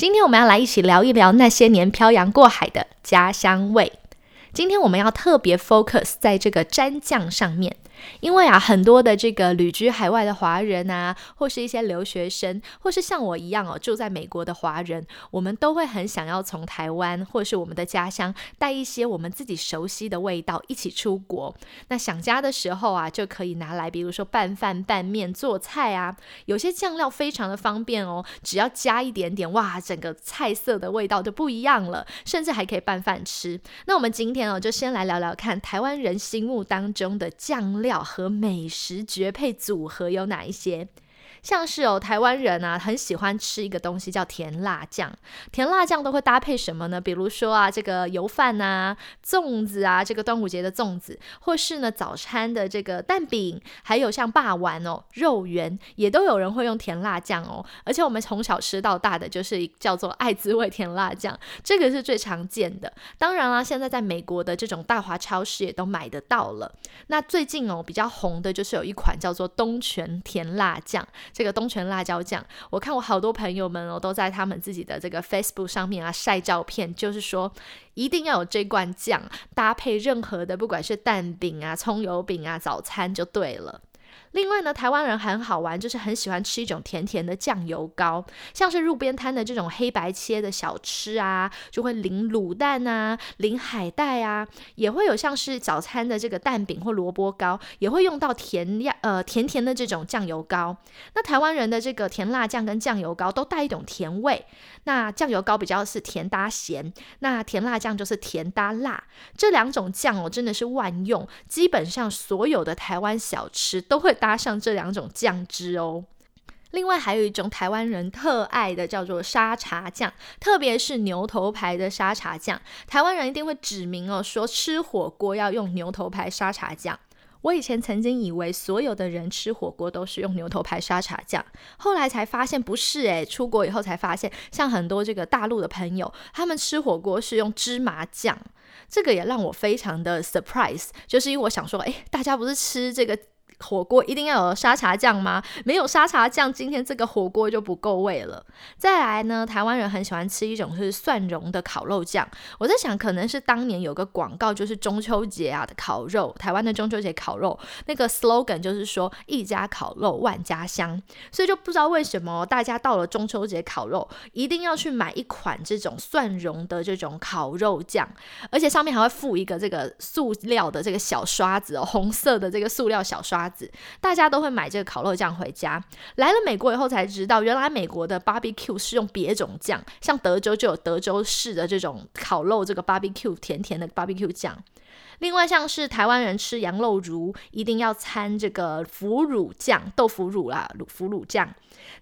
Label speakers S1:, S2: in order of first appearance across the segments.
S1: 今天我们要来一起聊一聊那些年漂洋过海的家乡味。今天我们要特别 focus 在这个蘸酱上面。因为啊，很多的这个旅居海外的华人啊，或是一些留学生，或是像我一样哦住在美国的华人，我们都会很想要从台湾或是我们的家乡带一些我们自己熟悉的味道一起出国。那想家的时候啊，就可以拿来，比如说拌饭、拌面、做菜啊。有些酱料非常的方便哦，只要加一点点，哇，整个菜色的味道就不一样了，甚至还可以拌饭吃。那我们今天今天哦，就先来聊聊看台湾人心目当中的酱料。和美食绝配组合有哪一些？像是哦，台湾人啊，很喜欢吃一个东西叫甜辣酱。甜辣酱都会搭配什么呢？比如说啊，这个油饭呐、粽子啊，这个端午节的粽子，或是呢早餐的这个蛋饼，还有像霸丸哦、肉圆，也都有人会用甜辣酱哦。而且我们从小吃到大的就是叫做爱滋味甜辣酱，这个是最常见的。当然啦，现在在美国的这种大华超市也都买得到了。那最近哦比较红的就是有一款叫做东泉甜辣酱。这个东泉辣椒酱，我看我好多朋友们哦，都在他们自己的这个 Facebook 上面啊晒照片，就是说一定要有这罐酱搭配任何的，不管是蛋饼啊、葱油饼啊、早餐就对了。另外呢，台湾人很好玩，就是很喜欢吃一种甜甜的酱油膏，像是路边摊的这种黑白切的小吃啊，就会淋卤蛋啊，淋海带啊，也会有像是早餐的这个蛋饼或萝卜糕，也会用到甜呀呃甜甜的这种酱油膏。那台湾人的这个甜辣酱跟酱油膏都带一种甜味，那酱油膏比较是甜搭咸，那甜辣酱就是甜搭辣。这两种酱哦真的是万用，基本上所有的台湾小吃都会。搭上这两种酱汁哦，另外还有一种台湾人特爱的叫做沙茶酱，特别是牛头牌的沙茶酱，台湾人一定会指明哦，说吃火锅要用牛头牌沙茶酱。我以前曾经以为所有的人吃火锅都是用牛头牌沙茶酱，后来才发现不是诶，出国以后才发现，像很多这个大陆的朋友，他们吃火锅是用芝麻酱，这个也让我非常的 surprise，就是因为我想说，诶，大家不是吃这个。火锅一定要有沙茶酱吗？没有沙茶酱，今天这个火锅就不够味了。再来呢，台湾人很喜欢吃一种是蒜蓉的烤肉酱。我在想，可能是当年有个广告，就是中秋节啊的烤肉，台湾的中秋节烤肉那个 slogan 就是说一家烤肉万家香，所以就不知道为什么大家到了中秋节烤肉，一定要去买一款这种蒜蓉的这种烤肉酱，而且上面还会附一个这个塑料的这个小刷子哦，红色的这个塑料小刷。大家都会买这个烤肉酱回家。来了美国以后才知道，原来美国的 barbecue 是用别种酱，像德州就有德州式的这种烤肉这个 barbecue 甜甜的 barbecue 酱。另外，像是台湾人吃羊肉如，一定要掺这个腐乳酱、豆腐乳啦、腐乳酱。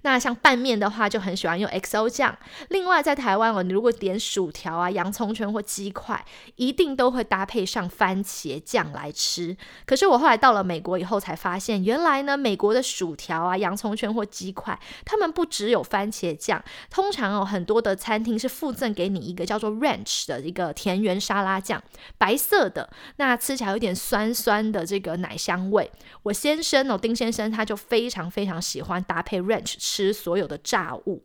S1: 那像拌面的话，就很喜欢用 XO 酱。另外，在台湾哦，你如果点薯条啊、洋葱圈或鸡块，一定都会搭配上番茄酱来吃。可是我后来到了美国以后才发现，原来呢，美国的薯条啊、洋葱圈或鸡块，他们不只有番茄酱，通常哦，很多的餐厅是附赠给你一个叫做 Ranch 的一个田园沙拉酱，白色的，那吃起来有点酸酸的这个奶香味。我先生哦，丁先生他就非常非常喜欢搭配 Ranch。吃所有的炸物，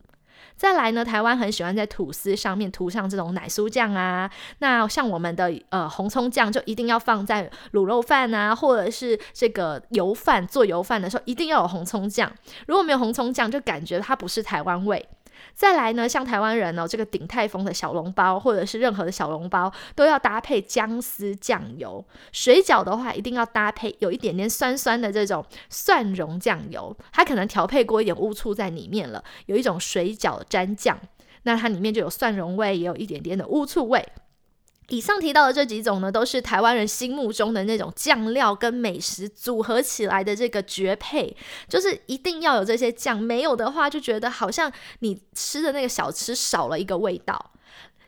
S1: 再来呢，台湾很喜欢在吐司上面涂上这种奶酥酱啊。那像我们的呃红葱酱，就一定要放在卤肉饭啊，或者是这个油饭做油饭的时候，一定要有红葱酱。如果没有红葱酱，就感觉它不是台湾味。再来呢，像台湾人哦，这个鼎泰丰的小笼包或者是任何的小笼包，都要搭配姜丝酱油。水饺的话，一定要搭配有一点点酸酸的这种蒜蓉酱油，它可能调配过一点乌醋在里面了，有一种水饺蘸酱，那它里面就有蒜蓉味，也有一点点的乌醋味。以上提到的这几种呢，都是台湾人心目中的那种酱料跟美食组合起来的这个绝配，就是一定要有这些酱，没有的话就觉得好像你吃的那个小吃少了一个味道。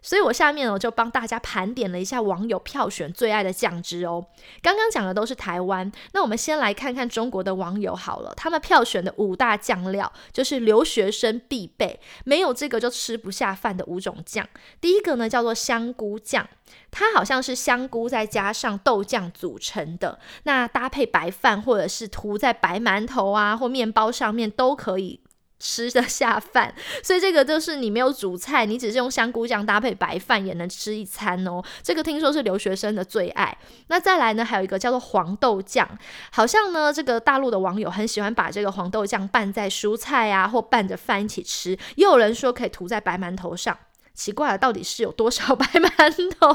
S1: 所以我下面我就帮大家盘点了一下网友票选最爱的酱汁哦。刚刚讲的都是台湾，那我们先来看看中国的网友好了。他们票选的五大酱料就是留学生必备，没有这个就吃不下饭的五种酱。第一个呢叫做香菇酱，它好像是香菇再加上豆酱组成的，那搭配白饭或者是涂在白馒头啊或面包上面都可以。吃得下饭，所以这个就是你没有煮菜，你只是用香菇酱搭配白饭也能吃一餐哦。这个听说是留学生的最爱。那再来呢，还有一个叫做黄豆酱，好像呢这个大陆的网友很喜欢把这个黄豆酱拌在蔬菜啊，或拌着饭一起吃。也有人说可以涂在白馒头上。奇怪了，到底是有多少 白馒头？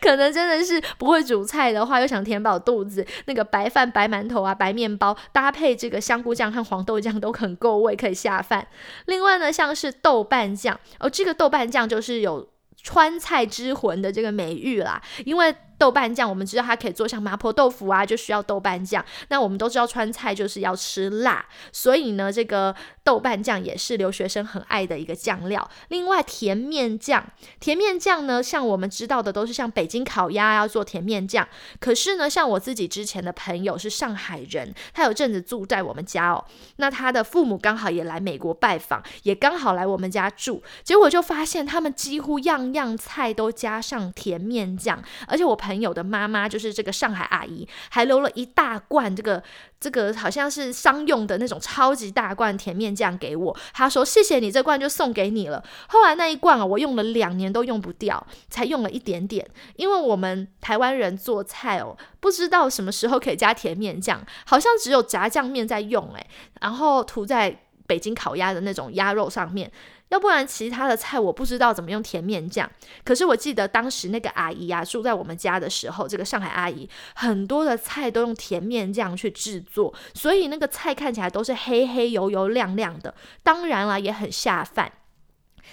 S1: 可能真的是不会煮菜的话，又想填饱肚子，那个白饭、白馒头啊、白面包搭配这个香菇酱和黄豆酱都很够味，可以下饭。另外呢，像是豆瓣酱哦，这个豆瓣酱就是有川菜之魂的这个美誉啦，因为。豆瓣酱，我们知道它可以做像麻婆豆腐啊，就需要豆瓣酱。那我们都知道川菜就是要吃辣，所以呢，这个豆瓣酱也是留学生很爱的一个酱料。另外，甜面酱，甜面酱呢，像我们知道的都是像北京烤鸭要做甜面酱。可是呢，像我自己之前的朋友是上海人，他有阵子住在我们家哦。那他的父母刚好也来美国拜访，也刚好来我们家住，结果就发现他们几乎样样菜都加上甜面酱，而且我朋朋友的妈妈就是这个上海阿姨，还留了一大罐这个这个好像是商用的那种超级大罐甜面酱给我。她说：“谢谢你，这罐就送给你了。”后来那一罐啊，我用了两年都用不掉，才用了一点点。因为我们台湾人做菜哦，不知道什么时候可以加甜面酱，好像只有炸酱面在用诶，然后涂在北京烤鸭的那种鸭肉上面。要不然其他的菜我不知道怎么用甜面酱，可是我记得当时那个阿姨啊住在我们家的时候，这个上海阿姨很多的菜都用甜面酱去制作，所以那个菜看起来都是黑黑油油亮亮的，当然了也很下饭。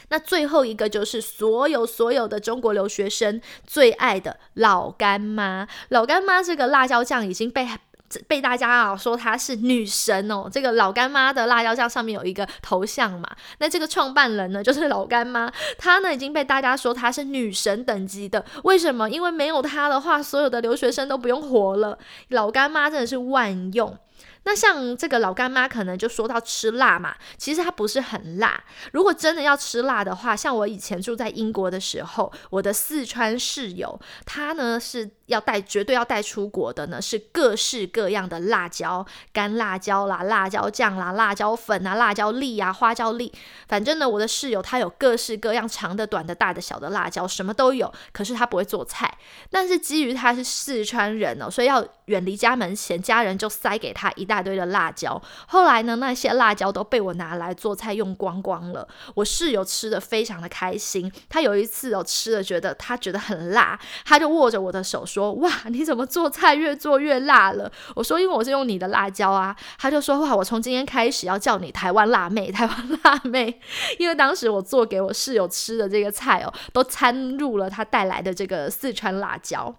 S1: 那最后一个就是所有所有的中国留学生最爱的老干妈，老干妈这个辣椒酱已经被。被大家啊说她是女神哦，这个老干妈的辣椒酱上面有一个头像嘛，那这个创办人呢就是老干妈，她呢已经被大家说她是女神等级的，为什么？因为没有她的话，所有的留学生都不用活了，老干妈真的是万用。那像这个老干妈可能就说到吃辣嘛，其实它不是很辣。如果真的要吃辣的话，像我以前住在英国的时候，我的四川室友他呢是要带绝对要带出国的呢，是各式各样的辣椒，干辣椒啦、辣椒酱啦、辣椒粉啊、辣椒粒啊、花椒粒，反正呢我的室友他有各式各样长的、短的、大的、小的辣椒，什么都有。可是他不会做菜，但是基于他是四川人哦，所以要远离家门前，家人就塞给他一大。大堆的辣椒，后来呢，那些辣椒都被我拿来做菜用光光了。我室友吃的非常的开心，他有一次哦吃了觉得他觉得很辣，他就握着我的手说：“哇，你怎么做菜越做越辣了？”我说：“因为我是用你的辣椒啊。”他就说：“哇，我从今天开始要叫你台湾辣妹，台湾辣妹。”因为当时我做给我室友吃的这个菜哦，都掺入了他带来的这个四川辣椒。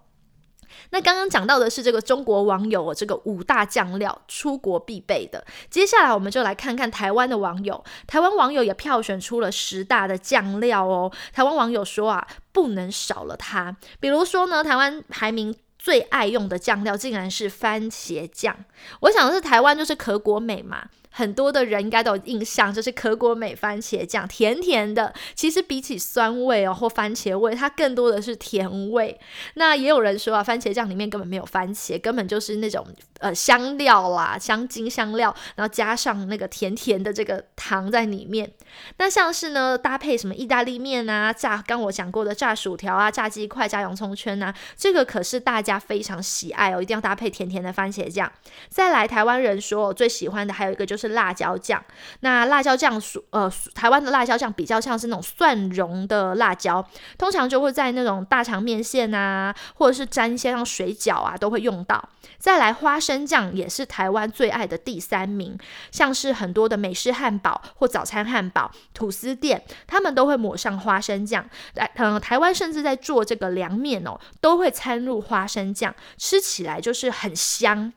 S1: 那刚刚讲到的是这个中国网友这个五大酱料出国必备的，接下来我们就来看看台湾的网友。台湾网友也票选出了十大的酱料哦。台湾网友说啊，不能少了它。比如说呢，台湾排名最爱用的酱料竟然是番茄酱。我想是台湾就是可果美嘛。很多的人应该都有印象，就是可果美番茄酱，甜甜的。其实比起酸味哦或番茄味，它更多的是甜味。那也有人说啊，番茄酱里面根本没有番茄，根本就是那种呃香料啦、香精香料，然后加上那个甜甜的这个糖在里面。那像是呢搭配什么意大利面啊、炸刚我讲过的炸薯条啊、炸鸡块、炸洋葱圈啊，这个可是大家非常喜爱哦，一定要搭配甜甜的番茄酱。再来，台湾人说最喜欢的还有一个就是。辣椒酱，那辣椒酱属呃台湾的辣椒酱比较像是那种蒜蓉的辣椒，通常就会在那种大肠面线啊，或者是沾一些像水饺啊都会用到。再来花生酱也是台湾最爱的第三名，像是很多的美式汉堡或早餐汉堡、吐司店，他们都会抹上花生酱。来，嗯，台湾甚至在做这个凉面哦，都会掺入花生酱，吃起来就是很香。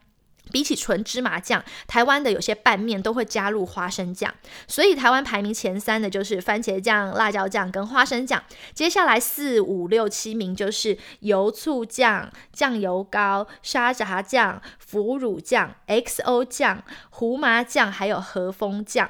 S1: 比起纯芝麻酱，台湾的有些拌面都会加入花生酱，所以台湾排名前三的就是番茄酱、辣椒酱跟花生酱。接下来四五六七名就是油醋酱、酱油膏、沙茶酱、腐乳酱、XO 酱、胡麻酱，还有和风酱。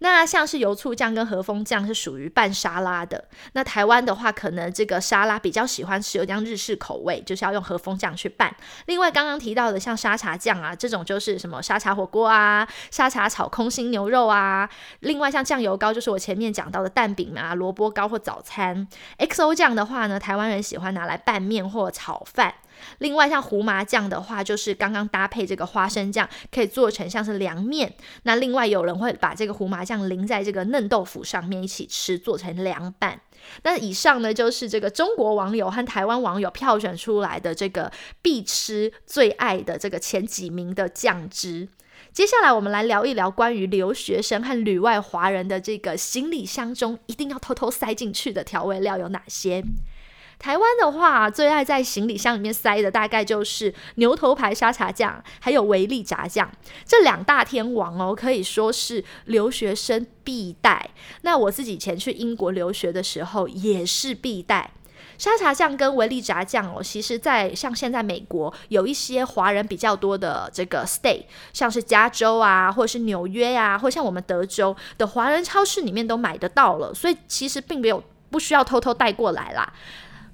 S1: 那像是油醋酱跟和风酱是属于拌沙拉的。那台湾的话，可能这个沙拉比较喜欢吃有点日式口味，就是要用和风酱去拌。另外刚刚提到的像沙茶酱啊，这种就是什么沙茶火锅啊、沙茶炒空心牛肉啊。另外像酱油膏，就是我前面讲到的蛋饼啊、萝卜糕或早餐。XO 酱的话呢，台湾人喜欢拿来拌面或炒饭。另外，像胡麻酱的话，就是刚刚搭配这个花生酱，可以做成像是凉面。那另外有人会把这个胡麻酱淋在这个嫩豆腐上面一起吃，做成凉拌。那以上呢，就是这个中国网友和台湾网友票选出来的这个必吃最爱的这个前几名的酱汁。接下来我们来聊一聊关于留学生和旅外华人的这个行李箱中一定要偷偷塞进去的调味料有哪些。台湾的话，最爱在行李箱里面塞的大概就是牛头牌沙茶酱，还有维力炸酱这两大天王哦，可以说是留学生必带。那我自己以前去英国留学的时候也是必带沙茶酱跟维力炸酱哦。其实，在像现在美国有一些华人比较多的这个 state，像是加州啊，或者是纽约呀，或像我们德州的华人超市里面都买得到了，所以其实并没有不需要偷偷带过来啦。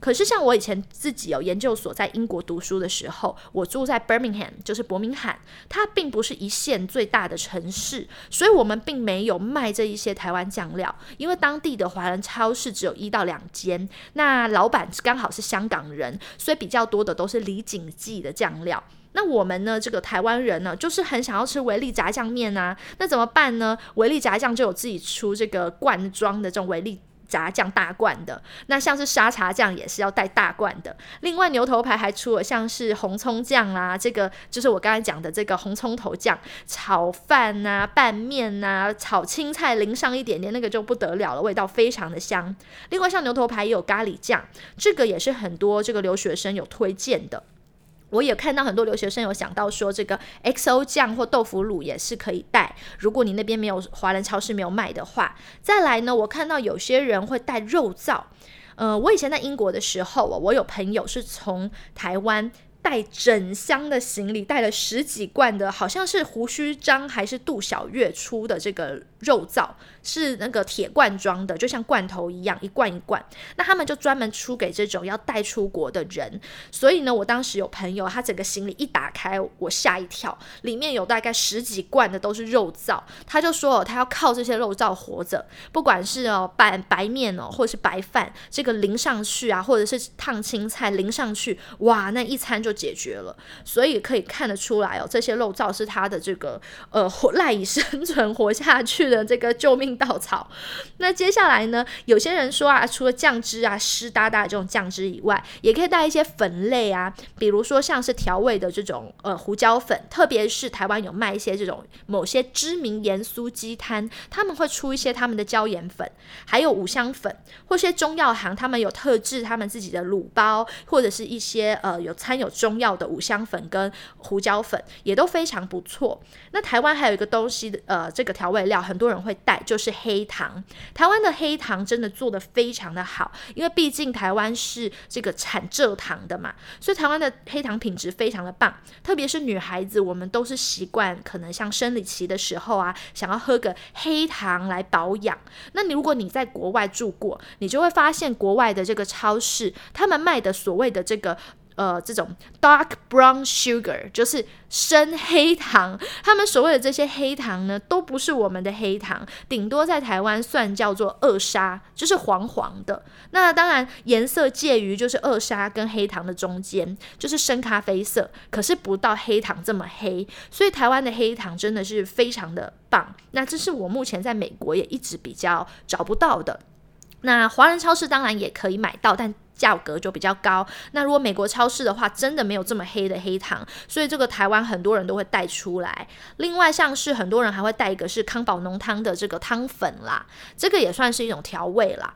S1: 可是像我以前自己有研究所在英国读书的时候，我住在 Birmingham，就是伯明翰，它并不是一线最大的城市，所以我们并没有卖这一些台湾酱料，因为当地的华人超市只有一到两间，那老板刚好是香港人，所以比较多的都是李锦记的酱料。那我们呢，这个台湾人呢，就是很想要吃维力炸酱面啊，那怎么办呢？维力炸酱就有自己出这个罐装的这种维力。炸酱大罐的，那像是沙茶酱也是要带大罐的。另外牛头牌还出了像是红葱酱啦，这个就是我刚才讲的这个红葱头酱，炒饭呐、拌面呐、炒青菜淋上一点点，那个就不得了了，味道非常的香。另外像牛头牌也有咖喱酱，这个也是很多这个留学生有推荐的。我也看到很多留学生有想到说，这个 XO 酱或豆腐乳也是可以带。如果你那边没有华人超市没有卖的话，再来呢，我看到有些人会带肉燥。呃，我以前在英国的时候，我有朋友是从台湾。带整箱的行李，带了十几罐的，好像是胡须章还是杜小月出的这个肉燥，是那个铁罐装的，就像罐头一样，一罐一罐。那他们就专门出给这种要带出国的人。所以呢，我当时有朋友，他整个行李一打开，我吓一跳，里面有大概十几罐的都是肉燥。他就说，他要靠这些肉燥活着，不管是哦白白面哦，或者是白饭，这个淋上去啊，或者是烫青菜淋上去，哇，那一餐就。解决了，所以可以看得出来哦，这些肉燥是他的这个呃赖以生存活下去的这个救命稻草。那接下来呢，有些人说啊，除了酱汁啊湿哒哒这种酱汁以外，也可以带一些粉类啊，比如说像是调味的这种呃胡椒粉，特别是台湾有卖一些这种某些知名盐酥鸡摊，他们会出一些他们的椒盐粉，还有五香粉，或些中药行他们有特制他们自己的卤包，或者是一些呃有餐有。中药的五香粉跟胡椒粉也都非常不错。那台湾还有一个东西，呃，这个调味料很多人会带，就是黑糖。台湾的黑糖真的做的非常的好，因为毕竟台湾是这个产蔗糖的嘛，所以台湾的黑糖品质非常的棒。特别是女孩子，我们都是习惯可能像生理期的时候啊，想要喝个黑糖来保养。那你如果你在国外住过，你就会发现国外的这个超市，他们卖的所谓的这个。呃，这种 dark brown sugar 就是深黑糖，他们所谓的这些黑糖呢，都不是我们的黑糖，顶多在台湾算叫做二砂，就是黄黄的。那当然颜色介于就是二砂跟黑糖的中间，就是深咖啡色，可是不到黑糖这么黑。所以台湾的黑糖真的是非常的棒。那这是我目前在美国也一直比较找不到的。那华人超市当然也可以买到，但。价格就比较高。那如果美国超市的话，真的没有这么黑的黑糖，所以这个台湾很多人都会带出来。另外，像是很多人还会带一个是康宝浓汤的这个汤粉啦，这个也算是一种调味啦。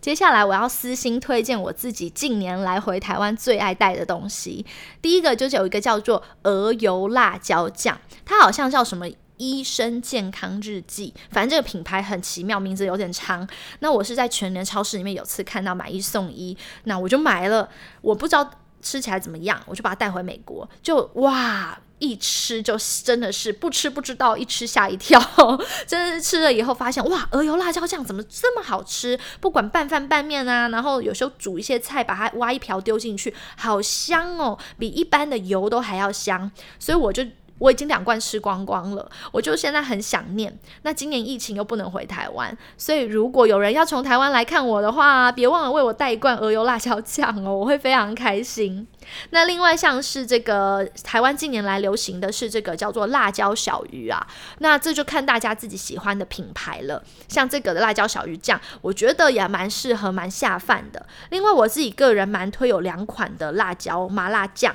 S1: 接下来我要私心推荐我自己近年来回台湾最爱带的东西。第一个就是有一个叫做鹅油辣椒酱，它好像叫什么“医生健康日记”，反正这个品牌很奇妙，名字有点长。那我是在全联超市里面有次看到买一送一，那我就买了。我不知道吃起来怎么样，我就把它带回美国，就哇！一吃就真的是不吃不知道，一吃吓一跳。真的是吃了以后发现，哇，鹅油辣椒酱怎么这么好吃？不管拌饭拌面啊，然后有时候煮一些菜，把它挖一瓢丢进去，好香哦，比一般的油都还要香。所以我就。我已经两罐吃光光了，我就现在很想念。那今年疫情又不能回台湾，所以如果有人要从台湾来看我的话，别忘了为我带一罐鹅油辣椒酱哦，我会非常开心。那另外像是这个台湾近年来流行的是这个叫做辣椒小鱼啊，那这就看大家自己喜欢的品牌了。像这个的辣椒小鱼酱，我觉得也蛮适合、蛮下饭的。另外我自己个人蛮推有两款的辣椒麻辣酱。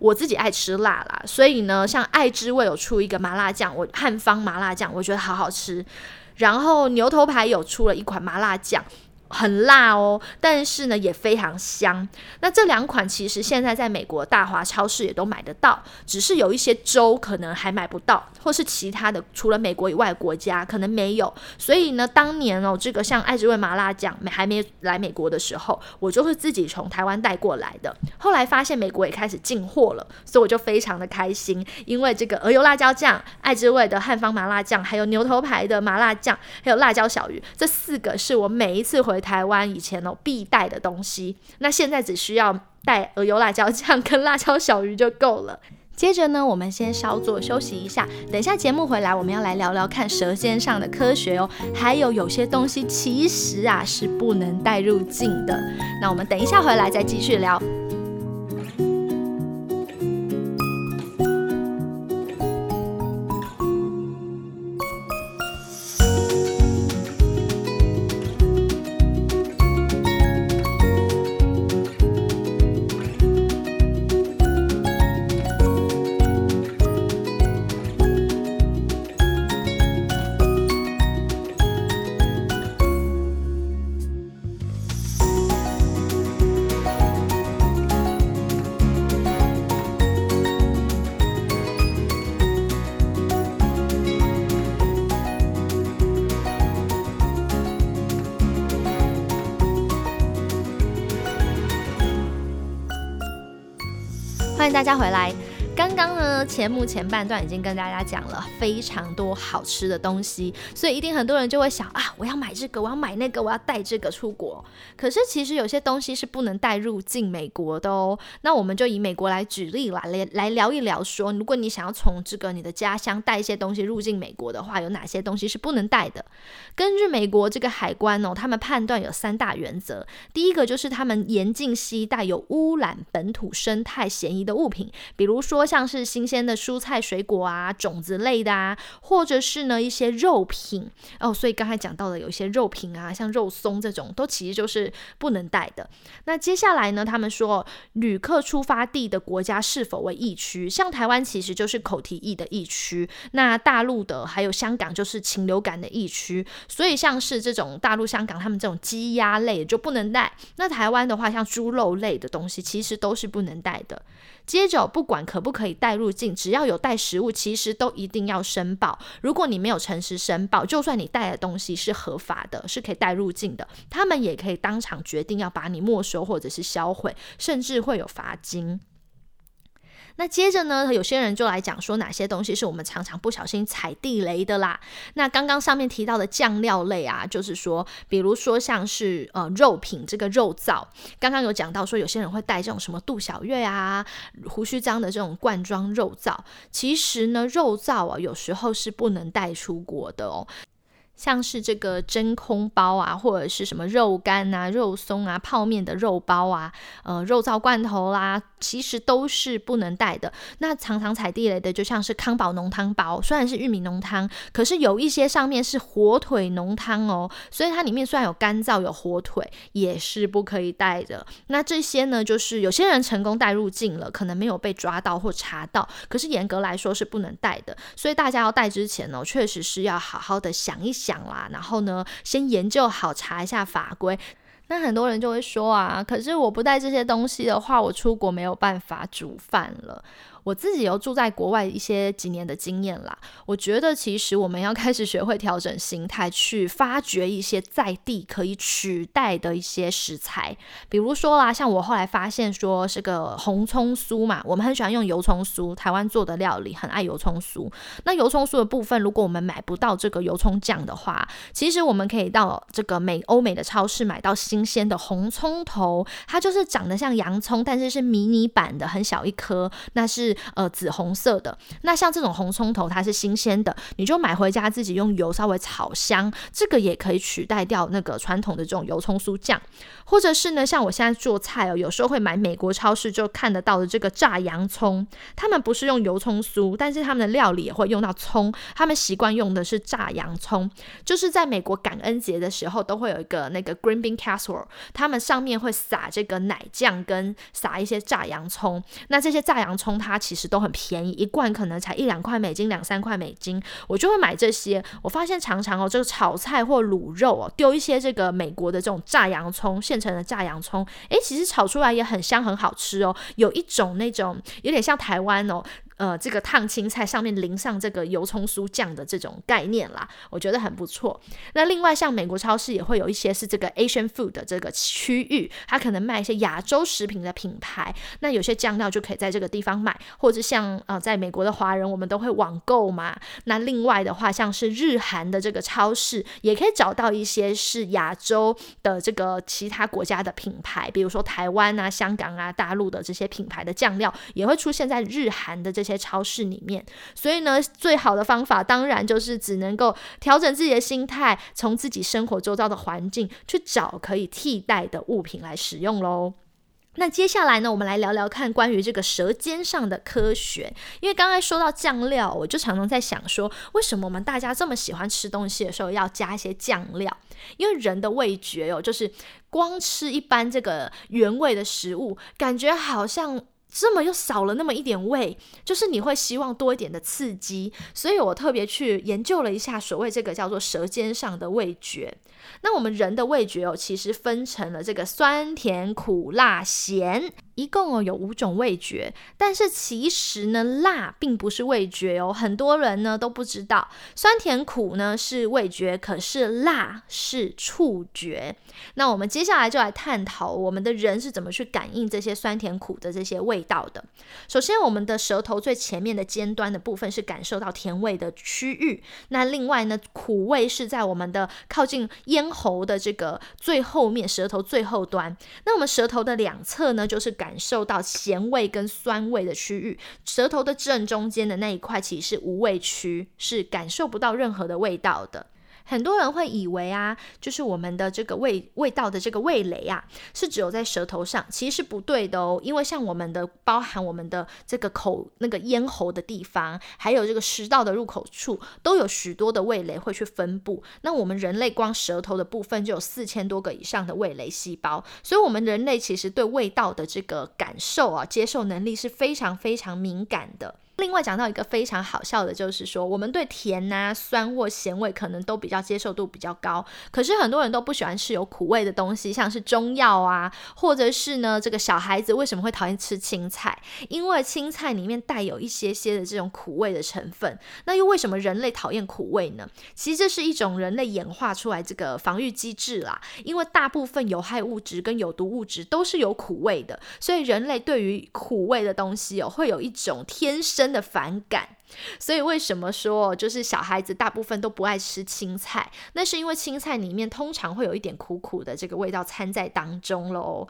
S1: 我自己爱吃辣啦，所以呢，像爱之味有出一个麻辣酱，我汉方麻辣酱，我觉得好好吃。然后牛头牌有出了一款麻辣酱。很辣哦，但是呢也非常香。那这两款其实现在在美国大华超市也都买得到，只是有一些州可能还买不到，或是其他的除了美国以外国家可能没有。所以呢，当年哦，这个像爱之味麻辣酱还没来美国的时候，我就是自己从台湾带过来的。后来发现美国也开始进货了，所以我就非常的开心，因为这个鹅油辣椒酱、爱之味的汉方麻辣酱，还有牛头牌的麻辣酱，还有辣椒小鱼，这四个是我每一次回。台湾以前哦必带的东西，那现在只需要带鹅油辣椒酱跟辣椒小鱼就够了。接着呢，我们先稍作休息一下，等一下节目回来，我们要来聊聊看舌尖上的科学哦，还有有些东西其实啊是不能带入境的。那我们等一下回来再继续聊。大家回来。刚刚前，目前半段已经跟大家讲了非常多好吃的东西，所以一定很多人就会想啊，我要买这个，我要买那个，我要带这个出国。可是其实有些东西是不能带入境美国的哦。那我们就以美国来举例啦，来来聊一聊，说如果你想要从这个你的家乡带一些东西入境美国的话，有哪些东西是不能带的？根据美国这个海关哦，他们判断有三大原则。第一个就是他们严禁携带有污染本土生态嫌疑的物品，比如说。像是新鲜的蔬菜、水果啊、种子类的啊，或者是呢一些肉品哦。所以刚才讲到的有一些肉品啊，像肉松这种，都其实就是不能带的。那接下来呢，他们说旅客出发地的国家是否为疫区？像台湾其实就是口蹄疫的疫区，那大陆的还有香港就是禽流感的疫区。所以像是这种大陆、香港他们这种鸡鸭类就不能带。那台湾的话，像猪肉类的东西，其实都是不能带的。接着，不管可不可以带入境，只要有带食物，其实都一定要申报。如果你没有诚实申报，就算你带的东西是合法的，是可以带入境的，他们也可以当场决定要把你没收或者是销毁，甚至会有罚金。那接着呢，有些人就来讲说哪些东西是我们常常不小心踩地雷的啦。那刚刚上面提到的酱料类啊，就是说，比如说像是呃肉品这个肉燥，刚刚有讲到说有些人会带这种什么杜小月啊、胡须章的这种罐装肉燥，其实呢，肉燥啊有时候是不能带出国的哦。像是这个真空包啊，或者是什么肉干啊、肉松啊、泡面的肉包啊，呃，肉燥罐头啦，其实都是不能带的。那常常踩地雷的，就像是康宝浓汤包，虽然是玉米浓汤，可是有一些上面是火腿浓汤哦，所以它里面虽然有干燥有火腿，也是不可以带的。那这些呢，就是有些人成功带入境了，可能没有被抓到或查到，可是严格来说是不能带的。所以大家要带之前呢，确实是要好好的想一想。讲啦，然后呢，先研究好查一下法规。那很多人就会说啊，可是我不带这些东西的话，我出国没有办法煮饭了。我自己有住在国外一些几年的经验啦，我觉得其实我们要开始学会调整心态，去发掘一些在地可以取代的一些食材，比如说啦，像我后来发现说是个红葱酥嘛，我们很喜欢用油葱酥，台湾做的料理很爱油葱酥。那油葱酥的部分，如果我们买不到这个油葱酱的话，其实我们可以到这个美欧美的超市买到新鲜的红葱头，它就是长得像洋葱，但是是迷你版的，很小一颗，那是。呃，紫红色的。那像这种红葱头，它是新鲜的，你就买回家自己用油稍微炒香，这个也可以取代掉那个传统的这种油葱酥酱，或者是呢，像我现在做菜哦，有时候会买美国超市就看得到的这个炸洋葱，他们不是用油葱酥，但是他们的料理也会用到葱，他们习惯用的是炸洋葱，就是在美国感恩节的时候都会有一个那个 green bean casserole，他们上面会撒这个奶酱跟撒一些炸洋葱，那这些炸洋葱它。其实都很便宜，一罐可能才一两块美金，两三块美金，我就会买这些。我发现常常哦，这个炒菜或卤肉哦，丢一些这个美国的这种炸洋葱，现成的炸洋葱，诶，其实炒出来也很香，很好吃哦。有一种那种有点像台湾哦。呃，这个烫青菜上面淋上这个油葱酥酱的这种概念啦，我觉得很不错。那另外像美国超市也会有一些是这个 Asian food 的这个区域，它可能卖一些亚洲食品的品牌。那有些酱料就可以在这个地方买，或者像呃，在美国的华人我们都会网购嘛。那另外的话，像是日韩的这个超市，也可以找到一些是亚洲的这个其他国家的品牌，比如说台湾啊、香港啊、大陆的这些品牌的酱料，也会出现在日韩的这些。些超市里面，所以呢，最好的方法当然就是只能够调整自己的心态，从自己生活周遭的环境去找可以替代的物品来使用喽。那接下来呢，我们来聊聊看关于这个舌尖上的科学。因为刚才说到酱料，我就常常在想说，为什么我们大家这么喜欢吃东西的时候要加一些酱料？因为人的味觉哦，就是光吃一般这个原味的食物，感觉好像。这么又少了那么一点味，就是你会希望多一点的刺激，所以我特别去研究了一下所谓这个叫做舌尖上的味觉。那我们人的味觉哦，其实分成了这个酸甜苦辣咸。一共有五种味觉，但是其实呢，辣并不是味觉哦。很多人呢都不知道，酸甜苦呢是味觉，可是辣是触觉。那我们接下来就来探讨我们的人是怎么去感应这些酸甜苦的这些味道的。首先，我们的舌头最前面的尖端的部分是感受到甜味的区域。那另外呢，苦味是在我们的靠近咽喉的这个最后面，舌头最后端。那我们舌头的两侧呢，就是感感受到咸味跟酸味的区域，舌头的正中间的那一块其实是无味区，是感受不到任何的味道的。很多人会以为啊，就是我们的这个味味道的这个味蕾啊，是只有在舌头上，其实是不对的哦。因为像我们的包含我们的这个口那个咽喉的地方，还有这个食道的入口处，都有许多的味蕾会去分布。那我们人类光舌头的部分就有四千多个以上的味蕾细胞，所以我们人类其实对味道的这个感受啊，接受能力是非常非常敏感的。另外讲到一个非常好笑的，就是说我们对甜呐、酸或咸味可能都比较接受度比较高，可是很多人都不喜欢吃有苦味的东西，像是中药啊，或者是呢这个小孩子为什么会讨厌吃青菜？因为青菜里面带有一些些的这种苦味的成分。那又为什么人类讨厌苦味呢？其实这是一种人类演化出来这个防御机制啦。因为大部分有害物质跟有毒物质都是有苦味的，所以人类对于苦味的东西哦，会有一种天生。真的反感，所以为什么说就是小孩子大部分都不爱吃青菜？那是因为青菜里面通常会有一点苦苦的这个味道掺在当中喽。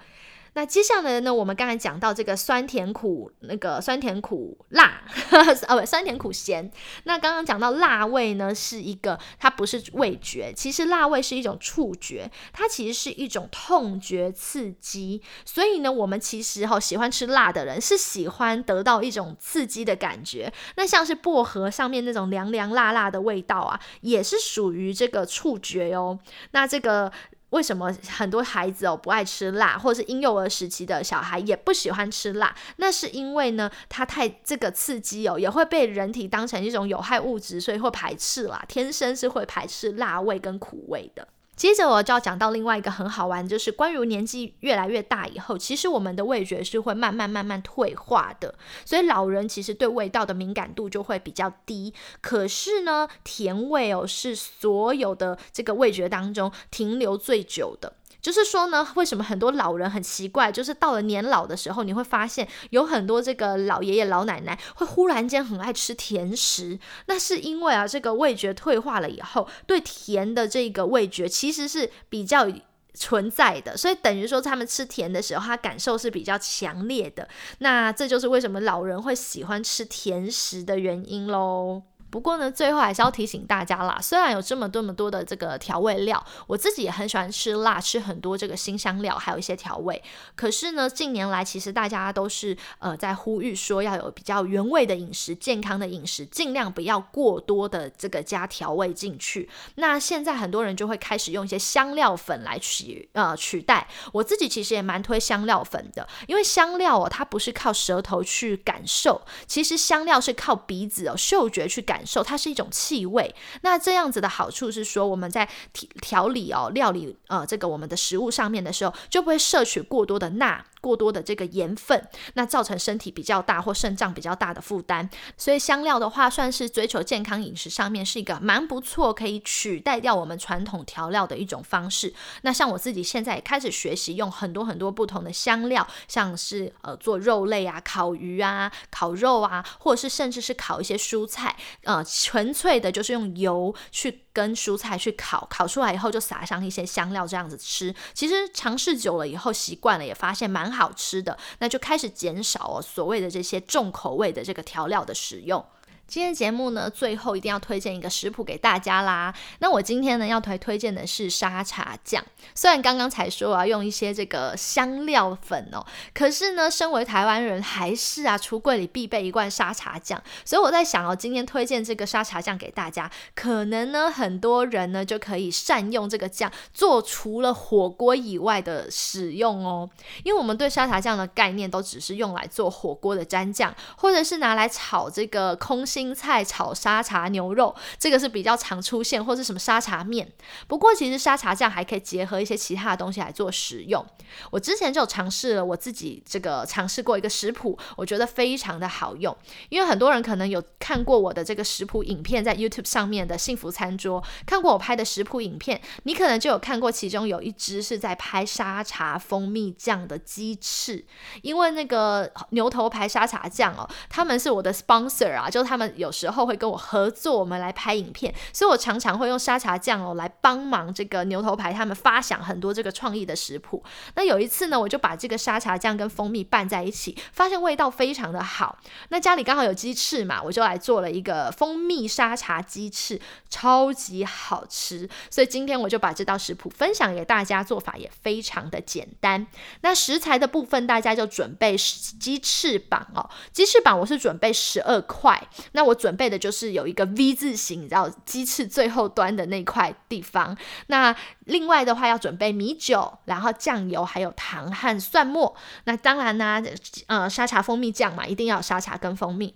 S1: 那接下来呢？我们刚才讲到这个酸甜苦，那个酸甜苦辣，哦不，酸甜苦咸。那刚刚讲到辣味呢，是一个它不是味觉，其实辣味是一种触觉，它其实是一种痛觉刺激。所以呢，我们其实哈喜欢吃辣的人是喜欢得到一种刺激的感觉。那像是薄荷上面那种凉凉辣辣的味道啊，也是属于这个触觉哦。那这个。为什么很多孩子哦不爱吃辣，或者是婴幼儿时期的小孩也不喜欢吃辣？那是因为呢，它太这个刺激哦，也会被人体当成一种有害物质，所以会排斥啦。天生是会排斥辣味跟苦味的。接着我就要讲到另外一个很好玩，就是关于年纪越来越大以后，其实我们的味觉是会慢慢慢慢退化的，所以老人其实对味道的敏感度就会比较低。可是呢，甜味哦是所有的这个味觉当中停留最久的。就是说呢，为什么很多老人很奇怪？就是到了年老的时候，你会发现有很多这个老爷爷老奶奶会忽然间很爱吃甜食。那是因为啊，这个味觉退化了以后，对甜的这个味觉其实是比较存在的，所以等于说他们吃甜的时候，他感受是比较强烈的。那这就是为什么老人会喜欢吃甜食的原因喽。不过呢，最后还是要提醒大家啦，虽然有这么多么多的这个调味料，我自己也很喜欢吃辣，吃很多这个新香料，还有一些调味。可是呢，近年来其实大家都是呃在呼吁说要有比较原味的饮食、健康的饮食，尽量不要过多的这个加调味进去。那现在很多人就会开始用一些香料粉来取呃取代。我自己其实也蛮推香料粉的，因为香料哦，它不是靠舌头去感受，其实香料是靠鼻子哦嗅觉去感。感受它是一种气味，那这样子的好处是说，我们在调调理哦料理呃这个我们的食物上面的时候，就不会摄取过多的钠。过多的这个盐分，那造成身体比较大或肾脏比较大的负担。所以香料的话，算是追求健康饮食上面是一个蛮不错，可以取代掉我们传统调料的一种方式。那像我自己现在也开始学习用很多很多不同的香料，像是呃做肉类啊、烤鱼啊、烤肉啊，或者是甚至是烤一些蔬菜，呃，纯粹的就是用油去。跟蔬菜去烤，烤出来以后就撒上一些香料，这样子吃。其实尝试久了以后，习惯了也发现蛮好吃的，那就开始减少哦所谓的这些重口味的这个调料的使用。今天节目呢，最后一定要推荐一个食谱给大家啦。那我今天呢要推推荐的是沙茶酱。虽然刚刚才说我要用一些这个香料粉哦，可是呢，身为台湾人，还是啊，橱柜里必备一罐沙茶酱。所以我在想哦，今天推荐这个沙茶酱给大家，可能呢，很多人呢就可以善用这个酱做除了火锅以外的使用哦。因为我们对沙茶酱的概念都只是用来做火锅的蘸酱，或者是拿来炒这个空心。青菜炒沙茶牛肉，这个是比较常出现，或是什么沙茶面。不过其实沙茶酱还可以结合一些其他的东西来做食用。我之前就尝试了，我自己这个尝试过一个食谱，我觉得非常的好用。因为很多人可能有看过我的这个食谱影片，在 YouTube 上面的幸福餐桌，看过我拍的食谱影片，你可能就有看过其中有一只是在拍沙茶蜂蜜酱的鸡翅。因为那个牛头牌沙茶酱哦，他们是我的 sponsor 啊，就他们。有时候会跟我合作，我们来拍影片，所以我常常会用沙茶酱哦来帮忙这个牛头牌他们发想很多这个创意的食谱。那有一次呢，我就把这个沙茶酱跟蜂蜜拌在一起，发现味道非常的好。那家里刚好有鸡翅嘛，我就来做了一个蜂蜜沙茶鸡翅，超级好吃。所以今天我就把这道食谱分享给大家，做法也非常的简单。那食材的部分，大家就准备鸡翅膀哦，鸡翅膀我是准备十二块。那那我准备的就是有一个 V 字形，你知道鸡翅最后端的那块地方。那另外的话要准备米酒，然后酱油，还有糖和蒜末。那当然呢，呃，沙茶蜂蜜酱嘛，一定要有沙茶跟蜂蜜。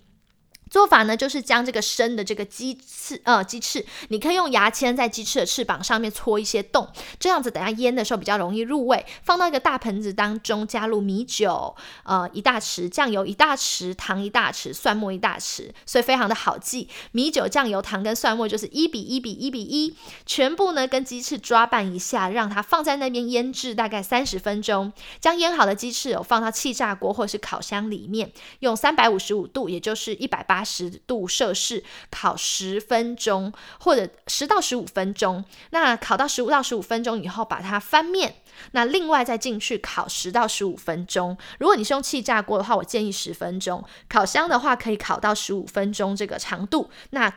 S1: 做法呢，就是将这个生的这个鸡翅，呃，鸡翅，你可以用牙签在鸡翅的翅膀上面戳一些洞，这样子等下腌的时候比较容易入味。放到一个大盆子当中，加入米酒，呃，一大匙，酱油一大匙，糖一大匙，蒜末一大匙，所以非常的好记。米酒、酱油、糖跟蒜末就是一比一比一比一，全部呢跟鸡翅抓拌一下，让它放在那边腌制大概三十分钟。将腌好的鸡翅哦放到气炸锅或是烤箱里面，用三百五十五度，也就是一百八。十度摄氏烤十分钟，或者十到十五分钟。那烤到十五到十五分钟以后，把它翻面。那另外再进去烤十到十五分钟。如果你是用气炸锅的话，我建议十分钟。烤箱的话，可以烤到十五分钟这个长度。那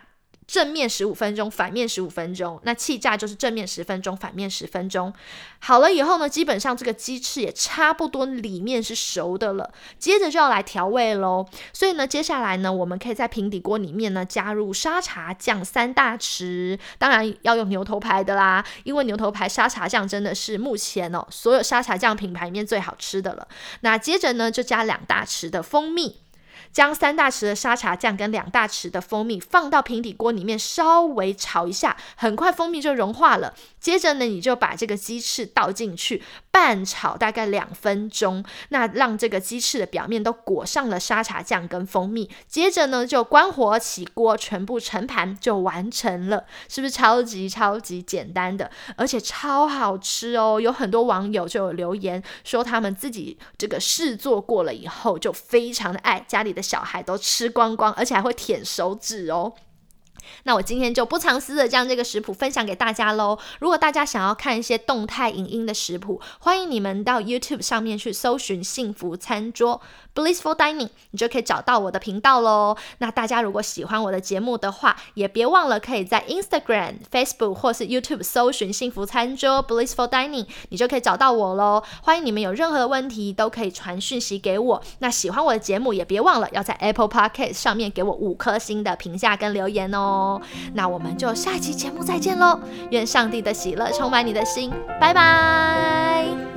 S1: 正面十五分钟，反面十五分钟。那气炸就是正面十分钟，反面十分钟。好了以后呢，基本上这个鸡翅也差不多里面是熟的了。接着就要来调味喽。所以呢，接下来呢，我们可以在平底锅里面呢加入沙茶酱三大匙，当然要用牛头牌的啦，因为牛头牌沙茶酱真的是目前哦所有沙茶酱品牌里面最好吃的了。那接着呢，就加两大匙的蜂蜜。将三大匙的沙茶酱跟两大匙的蜂蜜放到平底锅里面，稍微炒一下，很快蜂蜜就融化了。接着呢，你就把这个鸡翅倒进去，拌炒大概两分钟，那让这个鸡翅的表面都裹上了沙茶酱跟蜂蜜。接着呢，就关火起锅，全部盛盘就完成了，是不是超级超级简单的，而且超好吃哦？有很多网友就有留言说，他们自己这个试做过了以后，就非常的爱，家里的小孩都吃光光，而且还会舔手指哦。那我今天就不藏私的将这个食谱分享给大家喽。如果大家想要看一些动态影音的食谱，欢迎你们到 YouTube 上面去搜寻“幸福餐桌 ”（Blissful Dining），你就可以找到我的频道喽。那大家如果喜欢我的节目的话，也别忘了可以在 Instagram、Facebook 或是 YouTube 搜寻“幸福餐桌 ”（Blissful Dining），你就可以找到我喽。欢迎你们有任何的问题都可以传讯息给我。那喜欢我的节目也别忘了要在 Apple Podcast 上面给我五颗星的评价跟留言哦。哦那我们就下期节目再见喽！愿上帝的喜乐充满你的心，拜拜。